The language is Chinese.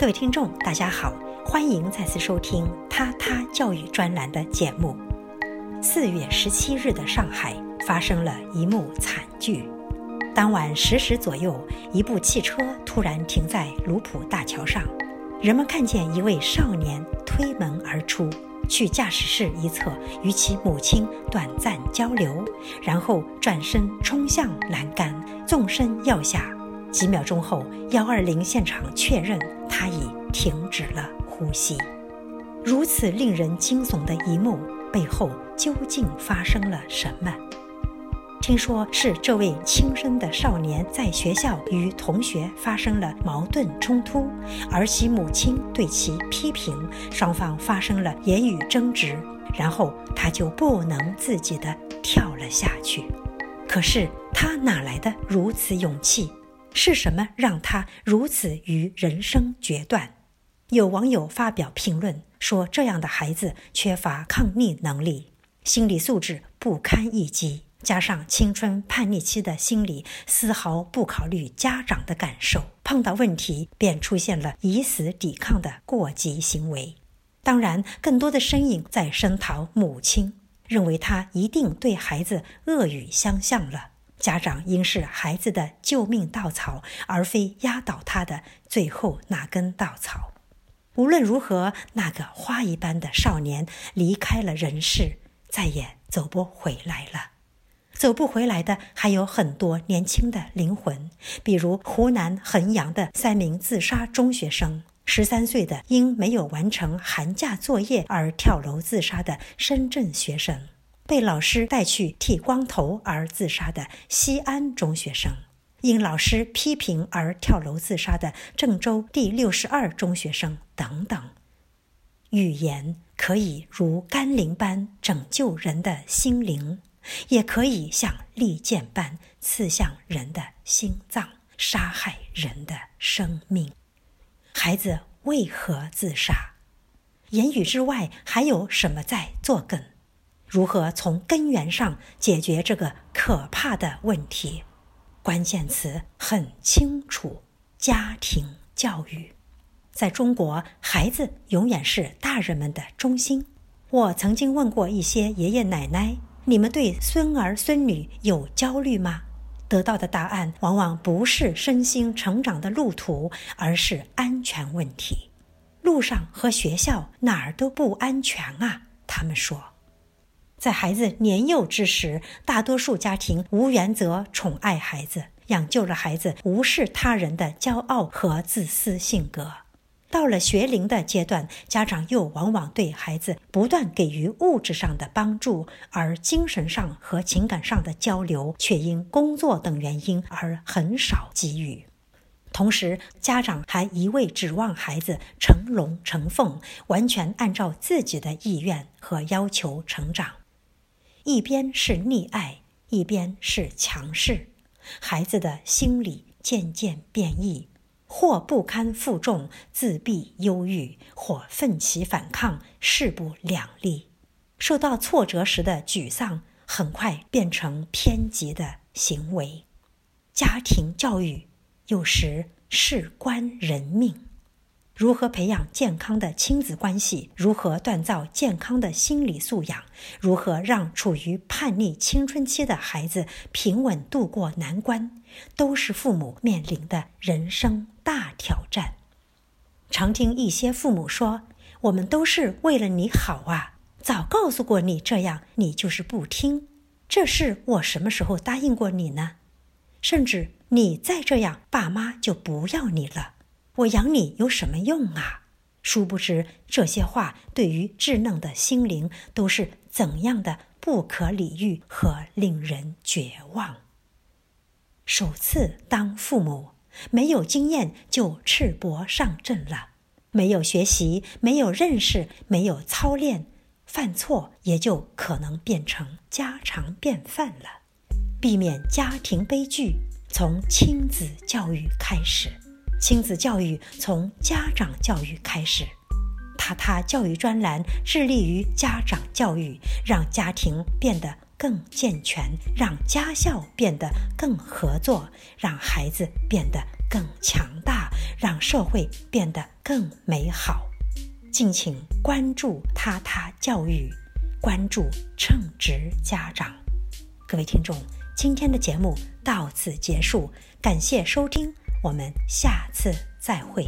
各位听众，大家好，欢迎再次收听《他他教育专栏》的节目。四月十七日的上海发生了一幕惨剧。当晚十时左右，一部汽车突然停在卢浦大桥上，人们看见一位少年推门而出，去驾驶室一侧与其母亲短暂交流，然后转身冲向栏杆，纵身跃下。几秒钟后，幺二零现场确认他已停止了呼吸。如此令人惊悚的一幕背后究竟发生了什么？听说是这位轻生的少年在学校与同学发生了矛盾冲突，而其母亲对其批评，双方发生了言语争执，然后他就不能自己的跳了下去。可是他哪来的如此勇气？是什么让他如此与人生决断？有网友发表评论说：“这样的孩子缺乏抗逆能力，心理素质不堪一击，加上青春叛逆期的心理，丝毫不考虑家长的感受，碰到问题便出现了以死抵抗的过激行为。当然，更多的身影在声讨母亲，认为他一定对孩子恶语相向了。”家长应是孩子的救命稻草，而非压倒他的最后那根稻草。无论如何，那个花一般的少年离开了人世，再也走不回来了。走不回来的还有很多年轻的灵魂，比如湖南衡阳的三名自杀中学生，十三岁的因没有完成寒假作业而跳楼自杀的深圳学生。被老师带去剃光头而自杀的西安中学生，因老师批评而跳楼自杀的郑州第六十二中学生等等。语言可以如甘霖般拯救人的心灵，也可以像利剑般刺向人的心脏，杀害人的生命。孩子为何自杀？言语之外还有什么在作梗？如何从根源上解决这个可怕的问题？关键词很清楚：家庭教育。在中国，孩子永远是大人们的中心。我曾经问过一些爷爷奶奶：“你们对孙儿孙女有焦虑吗？”得到的答案往往不是身心成长的路途，而是安全问题。路上和学校哪儿都不安全啊！他们说。在孩子年幼之时，大多数家庭无原则宠爱孩子，养就了孩子无视他人的骄傲和自私性格。到了学龄的阶段，家长又往往对孩子不断给予物质上的帮助，而精神上和情感上的交流却因工作等原因而很少给予。同时，家长还一味指望孩子成龙成凤，完全按照自己的意愿和要求成长。一边是溺爱，一边是强势，孩子的心理渐渐变异，或不堪负重、自闭、忧郁，或奋起反抗、势不两立。受到挫折时的沮丧，很快变成偏激的行为。家庭教育有时事关人命。如何培养健康的亲子关系？如何锻造健康的心理素养？如何让处于叛逆青春期的孩子平稳度过难关？都是父母面临的人生大挑战。常听一些父母说：“我们都是为了你好啊，早告诉过你这样，你就是不听。这事我什么时候答应过你呢？甚至你再这样，爸妈就不要你了。”我养你有什么用啊？殊不知这些话对于稚嫩的心灵都是怎样的不可理喻和令人绝望。首次当父母，没有经验就赤膊上阵了，没有学习，没有认识，没有操练，犯错也就可能变成家常便饭了。避免家庭悲剧，从亲子教育开始。亲子教育从家长教育开始，塔塔教育专栏致力于家长教育，让家庭变得更健全，让家校变得更合作，让孩子变得更强大，让社会变得更美好。敬请关注他他教育，关注称职家长。各位听众，今天的节目到此结束，感谢收听，我们下次再会。